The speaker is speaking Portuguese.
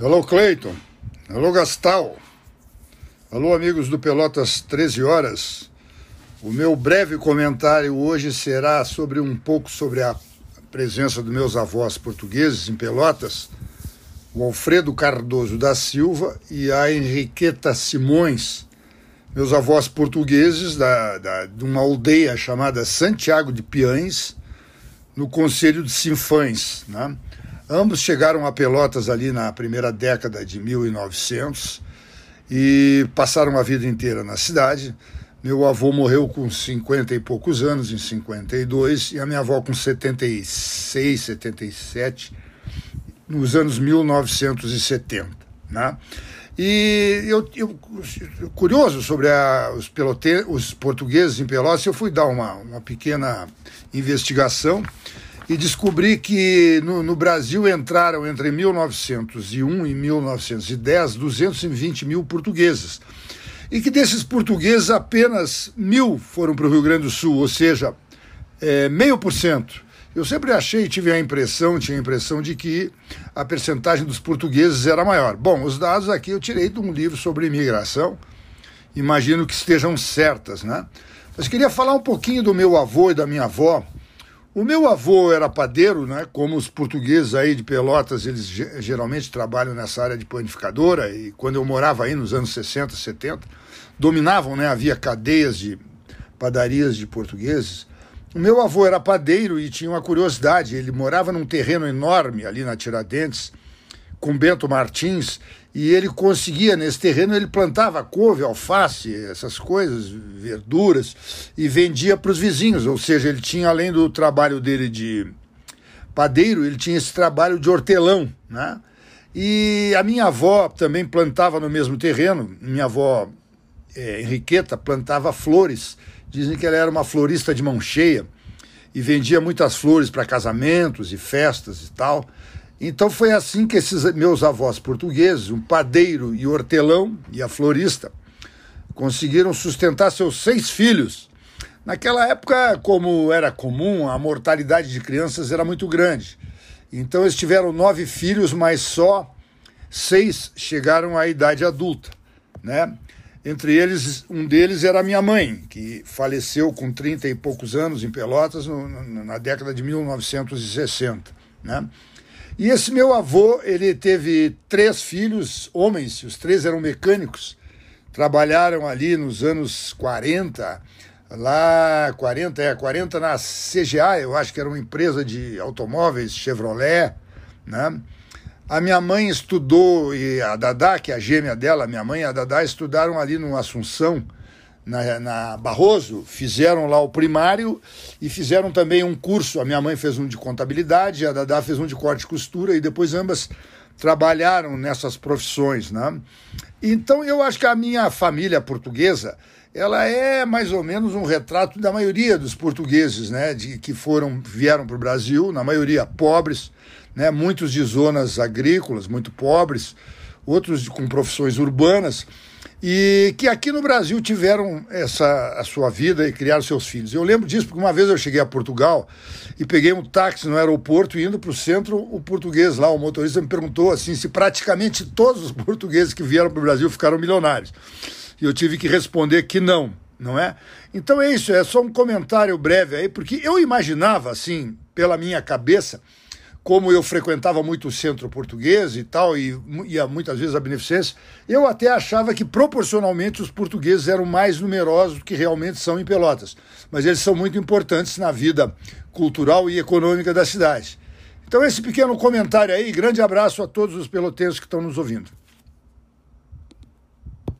Alô, Cleiton. Alô, Gastal. Alô, amigos do Pelotas 13 Horas. O meu breve comentário hoje será sobre um pouco sobre a presença dos meus avós portugueses em Pelotas, o Alfredo Cardoso da Silva e a Henriqueta Simões, meus avós portugueses da, da, de uma aldeia chamada Santiago de Piães, no Conselho de Sinfães, né? Ambos chegaram a Pelotas ali na primeira década de 1900 e passaram a vida inteira na cidade. Meu avô morreu com 50 e poucos anos, em 52, e a minha avó com 76, 77, nos anos 1970. Né? E eu, eu curioso sobre a, os, pelote, os portugueses em Pelotas, eu fui dar uma, uma pequena investigação e descobri que no, no, Brasil entraram entre 1901 e 1910 220 mil portugueses. E que desses portugueses apenas mil foram para o Rio Grande do Sul, ou seja, é, meio por cento. Eu sempre achei, tive a impressão, tinha a impressão de que a percentagem dos portugueses era maior. Bom, os dados aqui eu tirei de um livro sobre imigração, imagino que estejam certas, né? Mas queria falar um pouquinho do meu avô e da minha avó, o meu avô era padeiro, né? Como os portugueses aí de Pelotas, eles geralmente trabalham nessa área de panificadora e quando eu morava aí nos anos 60, 70, dominavam, né? Havia cadeias de padarias de portugueses. O meu avô era padeiro e tinha uma curiosidade, ele morava num terreno enorme ali na Tiradentes com Bento Martins e ele conseguia nesse terreno ele plantava couve, alface, essas coisas, verduras e vendia para os vizinhos, ou seja, ele tinha além do trabalho dele de padeiro, ele tinha esse trabalho de hortelão, né? E a minha avó também plantava no mesmo terreno, minha avó é, Henriqueta plantava flores. Dizem que ela era uma florista de mão cheia e vendia muitas flores para casamentos e festas e tal. Então foi assim que esses meus avós portugueses, um padeiro e hortelão e a florista, conseguiram sustentar seus seis filhos. Naquela época, como era comum, a mortalidade de crianças era muito grande. Então eles tiveram nove filhos, mas só seis chegaram à idade adulta, né? Entre eles, um deles era minha mãe, que faleceu com 30 e poucos anos em Pelotas no, na década de 1960, né? E esse meu avô, ele teve três filhos, homens, os três eram mecânicos, trabalharam ali nos anos 40, lá 40, é, 40 na CGA, eu acho que era uma empresa de automóveis, Chevrolet, né? A minha mãe estudou, e a Dadá, que é a gêmea dela, minha mãe e a Dadá estudaram ali no Assunção, na, na, Barroso, fizeram lá o primário e fizeram também um curso. A minha mãe fez um de contabilidade, a Dadá fez um de corte e costura, e depois ambas trabalharam nessas profissões. Né? Então eu acho que a minha família portuguesa ela é mais ou menos um retrato da maioria dos portugueses né, de, que foram vieram para o Brasil, na maioria pobres, né, muitos de zonas agrícolas, muito pobres, outros com profissões urbanas e que aqui no Brasil tiveram essa a sua vida e criaram seus filhos. Eu lembro disso porque uma vez eu cheguei a Portugal e peguei um táxi no aeroporto e indo para o centro, o português lá, o motorista me perguntou assim se praticamente todos os portugueses que vieram para o Brasil ficaram milionários. E eu tive que responder que não, não é? Então é isso, é só um comentário breve aí, porque eu imaginava assim, pela minha cabeça, como eu frequentava muito o centro português e tal, e ia muitas vezes a beneficência, eu até achava que proporcionalmente os portugueses eram mais numerosos do que realmente são em Pelotas. Mas eles são muito importantes na vida cultural e econômica da cidade. Então, esse pequeno comentário aí, grande abraço a todos os pelotenses que estão nos ouvindo.